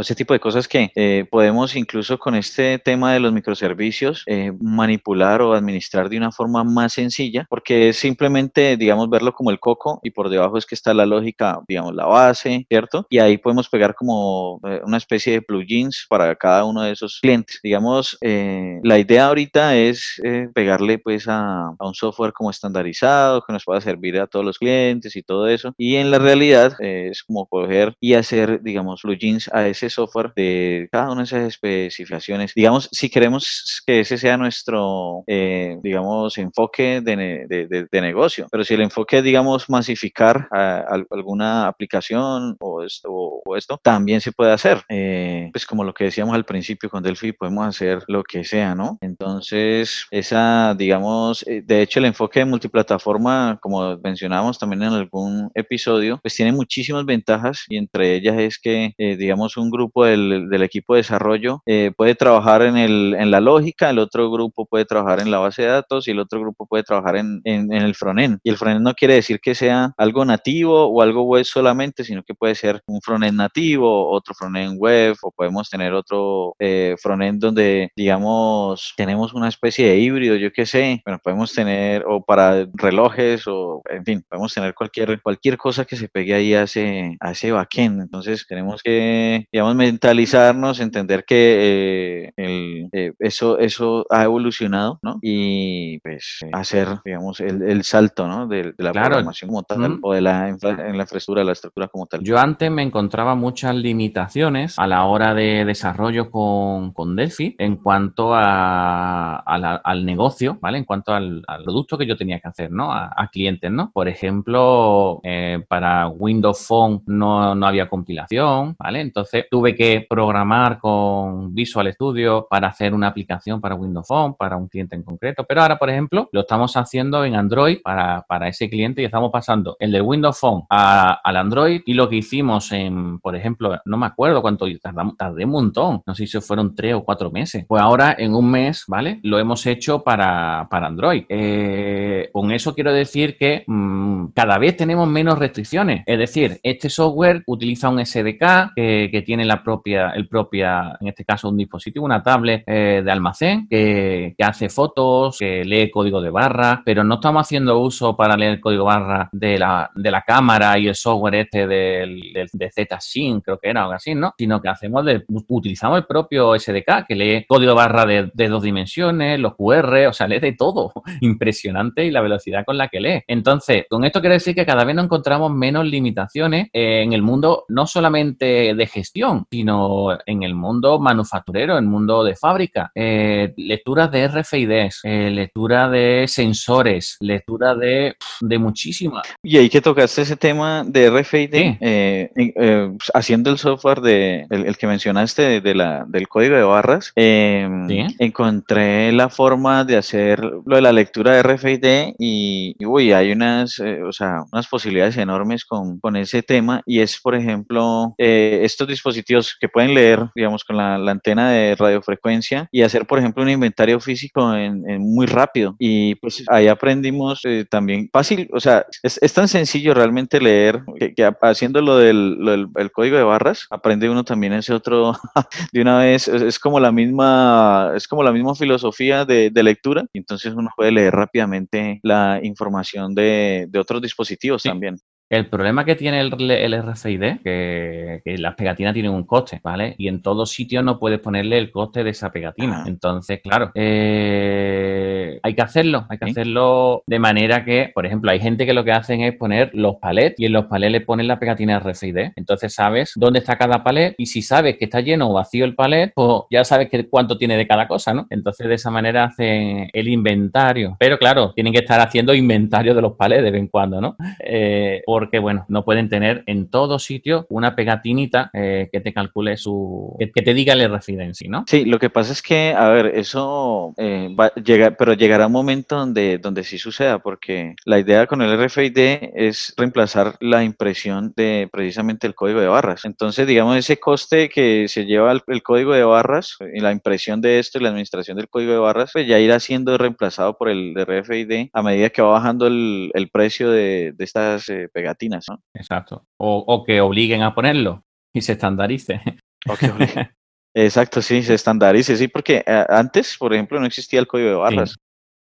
ese tipo de cosas que eh, podemos incluso con este tema de los microservicios eh, manipular o administrar de una forma más sencilla porque es simplemente, digamos, verlo como el coco y por debajo es que está la lógica, digamos, la base, ¿cierto? Y ahí podemos pegar como una especie de plugins para cada uno de esos clientes. Digamos, la idea ahorita es pegarle pues a, a un software como estandarizado, que nos pueda servir a todos los clientes y todo eso. Y en la realidad eh, es como coger y hacer, digamos, plugins a ese software de cada una de esas especificaciones. Digamos, si queremos que ese sea nuestro, eh, digamos, enfoque de, de, negocio, pero si el enfoque digamos, masificar alguna aplicación o esto, o, esto, también se puede hacer. Eh, pues como lo que decíamos al principio con Delphi, podemos hacer lo que sea, ¿no? Entonces, esa, digamos, eh, de hecho, el enfoque de multiplataforma, como mencionábamos también en algún episodio, pues tiene muchísimas ventajas y entre ellas es que, eh, digamos, un grupo del, equipo de desarrollo eh, puede trabajar en, el, en la lógica, el otro grupo puede trabajar en la base de datos y el otro grupo puede trabajar en, en, el frontend. Y el frontend no quiere decir que sea algo nativo o algo web solamente, sino que puede ser un frontend nativo, otro frontend web o podemos tener otro eh, frontend donde, digamos, tenemos una especie de híbrido, yo qué sé, bueno, podemos tener o para relojes o, en fin, podemos tener cualquier, cualquier cosa que se pegue ahí a ese, a ese backend. Entonces tenemos que, digamos, mentalizarnos, entender que eh, el, eh, eso, eso ha evolucionado, ¿no? Y pues hacer, digamos, el, el salto, ¿no? De, la programación como tal o de la, en la infraestructura, la estructura como tal. Yo antes me encontraba muchas limitaciones a la hora de desarrollo con, con Delphi en cuanto a, al negocio, ¿vale? En cuanto al, al, producto que yo tenía que hacer, ¿no? A, a clientes, ¿no? Por ejemplo, eh, para Windows Phone no, no había compilación, Entonces tuve que programar con Visual Studio para hacer una aplicación para Windows Phone, para un cliente en concreto. Pero ahora, por ejemplo, lo estamos haciendo en Android para, para ese cliente y estamos pasando el de Windows Phone al Android y lo que hicimos en, por ejemplo, no me acuerdo cuánto tardamos, tardé un montón, no sé si fueron tres o cuatro meses. Pues ahora en un mes, ¿vale? Lo hemos hecho para, para Android. Eh, con eso quiero decir que mmm, cada vez tenemos menos restricciones. Es decir, este software utiliza un SDK que, tiene la propia, el propia, en este caso un dispositivo, una tablet eh, de almacén que, que, hace fotos, que lee código de barra, pero no estamos haciendo uso para leer código barra de la, de la cámara y el software este del, del de Z-Sync, creo que era algo así, ¿no? Sino que hacemos de, utilizamos el propio SDK que lee código barra de, de dos dimensiones, los QR, o sea, lee de todo. Impresionante y la velocidad con la que lee. Entonces, con esto quiere decir que cada vez nos encontramos menos limitaciones en el mundo no solamente de gestión, sino en el mundo manufacturero, en el mundo de fábrica. Eh, lecturas de RFIDs, eh, lectura de sensores, lectura de, de muchísimas. Y ahí que tocaste ese tema de RFID, sí. eh, eh haciendo el software de el, el que mencionaste de, la, del código de barras, em, ¿Sí? encontré la forma de hacer lo de la lectura de RFID y, y uy, hay unas, o sea, unas posibilidades enormes con, con, ese tema y es, por ejemplo, eh, estos dispositivos que pueden leer, digamos, con la, la, antena de radiofrecuencia y hacer, por ejemplo, un inventario físico en, en muy rápido. Y pues ahí aprendimos eh, también fácil, o sea, es, es, tan sencillo realmente leer que, que haciendo lo del, lo del el código de barras, aprende uno también ese otro de una vez, es, es, como la misma, es como la misma filosofía de, de lectura, entonces uno puede leer rápidamente la información de, de otros dispositivos sí. también. El problema que tiene el, el RFID, que, que, las pegatinas tienen un coste, ¿vale? Y en todos sitios no puedes ponerle el coste de esa pegatina. Entonces, claro, eh, hay que hacerlo, hay que ¿Sí? hacerlo de manera que, por ejemplo, hay gente que lo que hacen es poner los palets y en los palets le ponen la pegatina RFID. Entonces sabes dónde está cada palet y si sabes que está lleno o vacío el palet, pues ya sabes que cuánto tiene de cada cosa, ¿no? Entonces de esa manera hacen el inventario. Pero claro, tienen que estar haciendo inventario de los palets de vez en cuando, ¿no? Eh, porque, bueno, no pueden tener en todo sitio una pegatinita eh, que te calcule su. que, que te diga el sí, ¿no? Sí, lo que pasa es que, a ver, eso eh, va a llegar, pero llegará un momento donde, donde sí suceda, porque la idea con el RFID es reemplazar la impresión de precisamente el código de barras. Entonces, digamos, ese coste que se lleva el, el código de barras y la impresión de esto y la administración del código de barras, pues ya irá siendo reemplazado por el RFID a medida que va bajando el, el precio de, de estas eh, pegatinas, ¿no? Exacto. O, o, que obliguen a ponerlo y se estandarice. O que Exacto, sí, se estandarice, sí, porque uh, antes, por ejemplo, no existía el código de barras. Sí.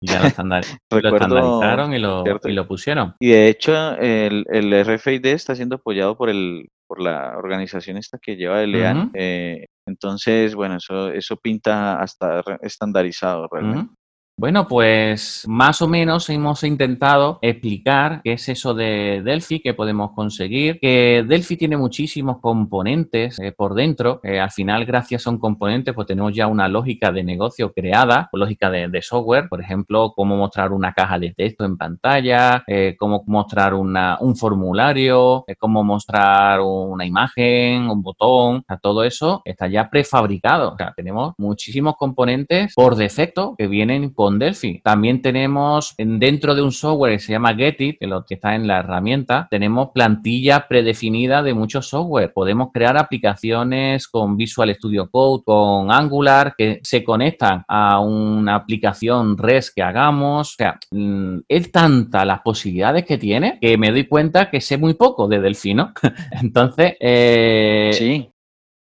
Y ya lo, estandar lo estandarizaron y lo, y lo, pusieron. Y de hecho, el, el, RFID está siendo apoyado por el por la organización esta que lleva el EAN. Uh -huh. eh, entonces, bueno, eso, eso pinta hasta estandarizado realmente. Uh -huh. Bueno, pues más o menos hemos intentado explicar qué es eso de Delphi, qué podemos conseguir, que Delphi tiene muchísimos componentes eh, por dentro. al final, gracias a un componente, pues tenemos ya una lógica de negocio creada, lógica de, software, por ejemplo, cómo mostrar una caja de texto en pantalla, eh, cómo mostrar un formulario, eh, cómo mostrar una imagen, un botón, todo eso está ya prefabricado. Tenemos muchísimos componentes por defecto que vienen por Delphi. También tenemos dentro de un software que se llama Getit, que lo que está en la herramienta, tenemos plantilla predefinida de muchos software. Podemos crear aplicaciones con Visual Studio Code, con Angular, que se conectan a una aplicación REST que hagamos. O sea, mm, es tanta las posibilidades que tiene que me doy cuenta que sé muy poco de Delphi, ¿no? Entonces, eh, sí.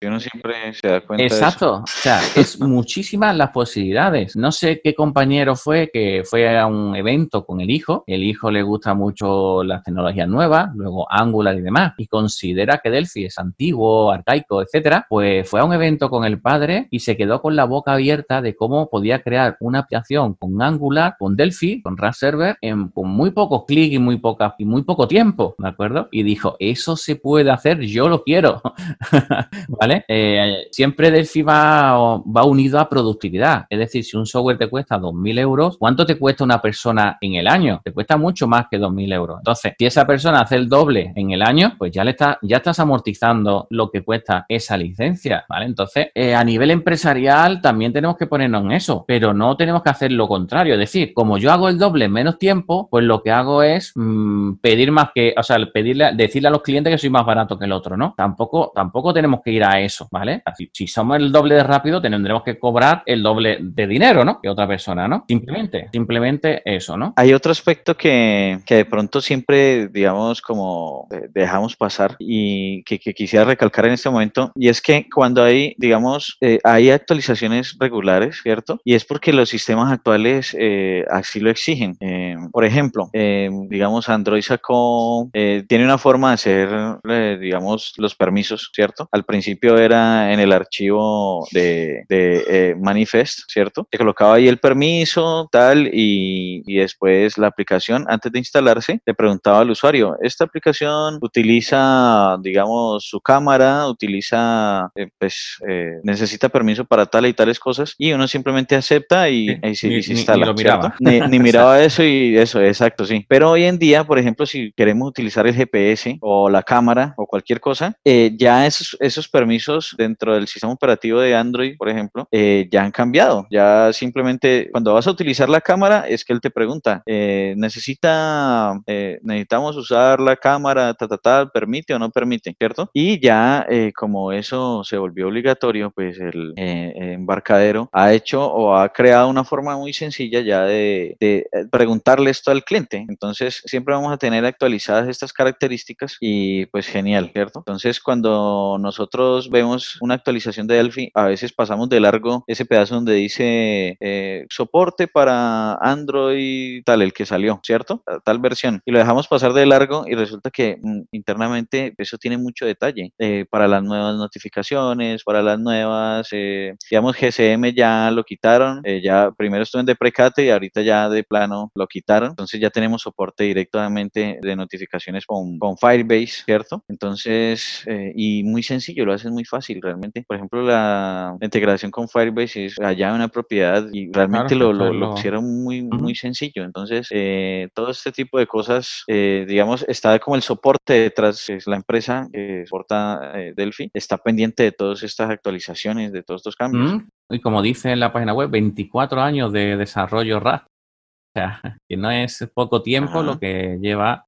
Uno siempre se da cuenta. Exacto. O sea, es muchísimas las posibilidades. No sé qué compañero fue que fue a un evento con el hijo. El hijo le gusta mucho las tecnologías nuevas, luego Angular y demás, y considera que Delphi es antiguo, arcaico, etcétera. Pues fue a un evento con el padre y se quedó con la boca abierta de cómo podía crear una aplicación con Angular, con Delphi, con RAS Server, en, con muy pocos clics y muy poca, y muy poco tiempo, ¿de acuerdo? Y dijo, eso se puede hacer, yo lo quiero. ¿Vale? Eh, siempre Delphi va, va unido a productividad. Es decir, si un software te cuesta 2.000 euros, ¿cuánto te cuesta una persona en el año? Te cuesta mucho más que 2.000 euros. Entonces, si esa persona hace el doble en el año, pues ya le está, ya estás amortizando lo que cuesta esa licencia, ¿vale? Entonces, eh, a nivel empresarial también tenemos que ponernos en eso, pero no tenemos que hacer lo contrario. Es decir, como yo hago el doble en menos tiempo, pues lo que hago es mm, pedir más que, o sea, pedirle, decirle a los clientes que soy más barato que el otro, ¿no? Tampoco, tampoco tenemos que ir a eso, ¿vale? Así, si somos el doble de rápido, tendremos que cobrar el doble de dinero, ¿no? Que otra persona, ¿no? Simplemente, simplemente eso, ¿no? Hay otro aspecto que, que de pronto siempre, digamos, como dejamos pasar y que, quisiera recalcar en este momento, y es que cuando hay, digamos, eh, hay actualizaciones regulares, ¿cierto? Y es porque los sistemas actuales eh, así lo exigen. Eh, por ejemplo, digamos, Android sacó, tiene una forma de hacer, digamos, los permisos, ¿cierto? Al principio era en el archivo de, eh, Manifest, ¿cierto? Se colocaba ahí el permiso, tal, y, después la aplicación, antes de instalarse, le preguntaba al usuario, ¿esta aplicación utiliza, digamos, su cámara, utiliza, eh, pues, eh, necesita permiso para tal y tales cosas? Y uno simplemente acepta y, se, instala. Ni, miraba. Ni, miraba eso y eso, exacto, sí. Pero hoy en día, por ejemplo, si queremos utilizar el GPS o la cámara o cualquier cosa, ya esos, esos permisos dentro del sistema operativo de Android, por ejemplo, eh, ya han cambiado. Ya simplemente cuando vas a utilizar la cámara es que él te pregunta, eh, necesita, eh, necesitamos usar la cámara, ta, permite o no permite, ¿cierto? Y ya como eso se volvió obligatorio, pues el embarcadero ha hecho o ha creado una forma muy sencilla ya de, de preguntarle esto al cliente. Entonces siempre vamos a tener actualizadas estas características y pues genial, ¿cierto? Entonces cuando nosotros vemos una actualización de Delphi, a veces pasamos de largo ese pedazo donde dice eh, soporte para Android tal, el que salió, ¿cierto? Tal versión. Y lo dejamos pasar de largo y resulta que mm, internamente eso tiene mucho detalle eh, para las nuevas notificaciones, para las nuevas, eh, digamos, GCM ya lo quitaron, ya primero estuvo en deprecate y ahorita ya de plano lo quitaron. Entonces ya tenemos soporte directamente de notificaciones con, con Firebase, ¿cierto? Entonces, y muy sencillo, lo hacen muy fácil realmente. Por ejemplo, la, integración con Firebase es allá una propiedad y realmente lo, lo, hicieron muy, muy sencillo. Entonces, eh, todo este tipo de cosas, eh, digamos, está como el soporte detrás, es la empresa que soporta eh, Delphi, está pendiente de todas estas actualizaciones, de todos estos cambios. Y como dice en la página web, 24 años de desarrollo RAS. O sea, que no es poco tiempo lo que lleva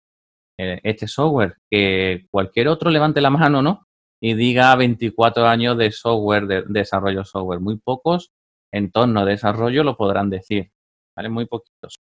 este software. Que cualquier otro levante la mano, ¿no? Y diga 24 años de software, de, desarrollo software. Muy pocos entornos de desarrollo lo podrán decir, ¿vale? Muy poquitos,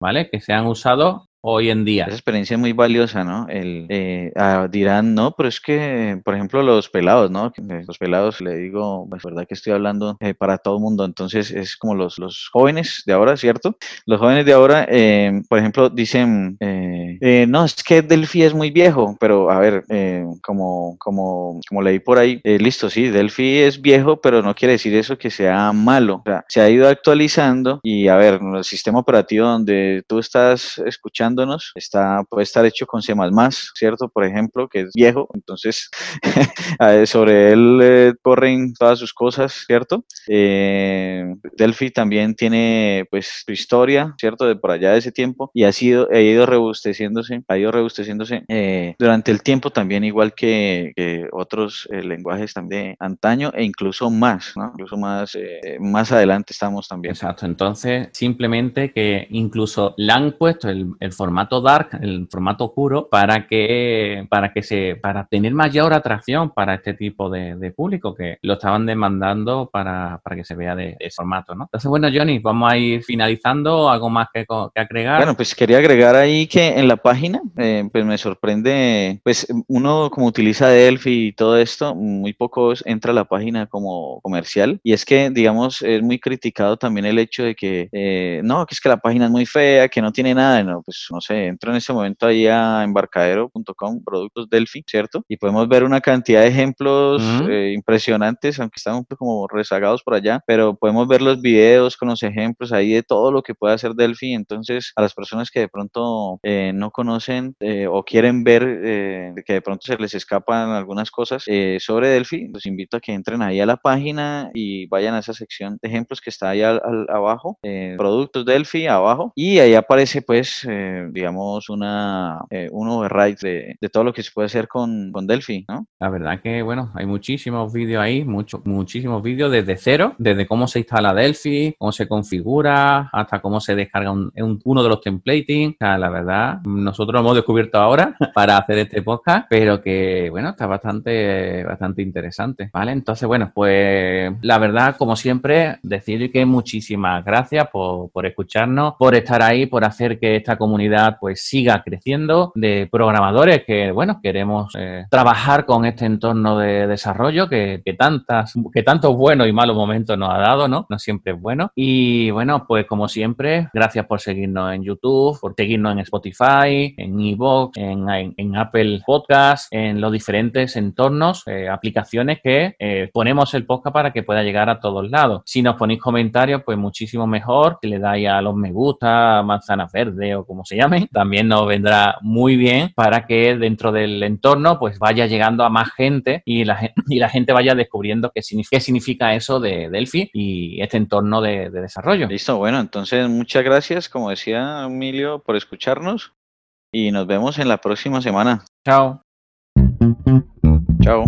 ¿vale? Que se han usado hoy en día. Esa experiencia es muy valiosa, ¿no? El, eh, ah, dirán, no, pero es que, por ejemplo, los pelados, ¿no? Los pelados, le digo, es verdad que estoy hablando eh, para todo el mundo, entonces es como los, los jóvenes de ahora, ¿cierto? Los jóvenes de ahora, eh, por ejemplo, dicen, Eh, no, es que Delphi es muy viejo, pero a ver, eh, como, como, como leí por ahí, eh, listo, sí, Delphi es viejo, pero no quiere decir eso que sea malo. O sea, se ha ido actualizando y a ver, el sistema operativo donde tú estás escuchándonos está, puede estar hecho con C++, ¿cierto? Por ejemplo, que es viejo, entonces sobre él corren todas sus cosas, ¿cierto? Delphi también tiene pues su historia, ¿cierto? De por allá de ese tiempo y ha sido, ha ido rebusteciéndose, ha ido rebusteciéndose eh, durante el tiempo también igual que, otros eh, lenguajes también antaño e incluso más, ¿no? Incluso más, eh, más adelante estamos también. Exacto, entonces simplemente que incluso le han puesto el, formato dark, el formato oscuro, para que, para que se, para tener mayor atracción para este tipo de, público que lo estaban demandando para, para que se vea de, ese formato, ¿no? Entonces, bueno, Johnny, vamos a ir finalizando, algo más que, que agregar. Bueno, pues quería agregar ahí que en la página, eh, pues me sorprende, pues uno como utiliza Delphi y todo esto, muy pocos entra a la página como comercial. Y es que, digamos, es muy criticado también el hecho de que, eh, no, que es que la página es muy fea, que no tiene nada. No, pues no sé, entro en ese momento ahí a embarcadero.com, productos Delphi, ¿cierto? Y podemos ver una cantidad de ejemplos eh, impresionantes, aunque están como rezagados por allá, pero podemos ver los videos con los ejemplos ahí de todo lo que puede hacer Delphi. Entonces, a las personas que de pronto eh, no conocen eh, o quieren ver eh, que de pronto se les escapan algunas cosas sobre Delphi, los invito a que entren ahí a la página y vayan a esa sección de ejemplos que está ahí al, abajo, productos Delphi abajo, y ahí aparece pues, digamos, una, un override de, todo lo que se puede hacer con, con Delphi, ¿no? La verdad que, bueno, hay muchísimos vídeos ahí, muchos muchísimos vídeos desde cero, desde cómo se instala Delphi, cómo se configura, hasta cómo se descarga un, uno de los templating. la verdad, nosotros lo hemos descubierto ahora para hacer este podcast, pero que, bueno, está bastante, bastante interesante, ¿vale? Entonces, bueno, pues la verdad, como siempre, decir que muchísimas gracias por, por escucharnos, por estar ahí, por hacer que esta comunidad pues siga creciendo de programadores que, bueno, queremos eh, trabajar con este entorno de desarrollo que, que, tantas, que tantos buenos y malos momentos nos ha dado, ¿no? No siempre es bueno. Y bueno, pues como siempre, gracias por seguirnos en YouTube, por seguirnos en Spotify, en Evox, en, en, Apple Podcast, en los diferentes entornos, eh, aplicaciones que eh, ponemos el podcast para que pueda llegar a todos lados. Si nos ponéis comentarios, pues muchísimo mejor. Si le dais a los me gusta, manzanas verdes o como se llame, también nos vendrá muy bien para que dentro del entorno pues vaya llegando a más gente y la, y la gente vaya descubriendo qué significa, qué significa eso de Delphi y este entorno de, de desarrollo. Listo, bueno, entonces muchas gracias, como decía Emilio, por escucharnos y nos vemos en la próxima semana. Chao. Chao.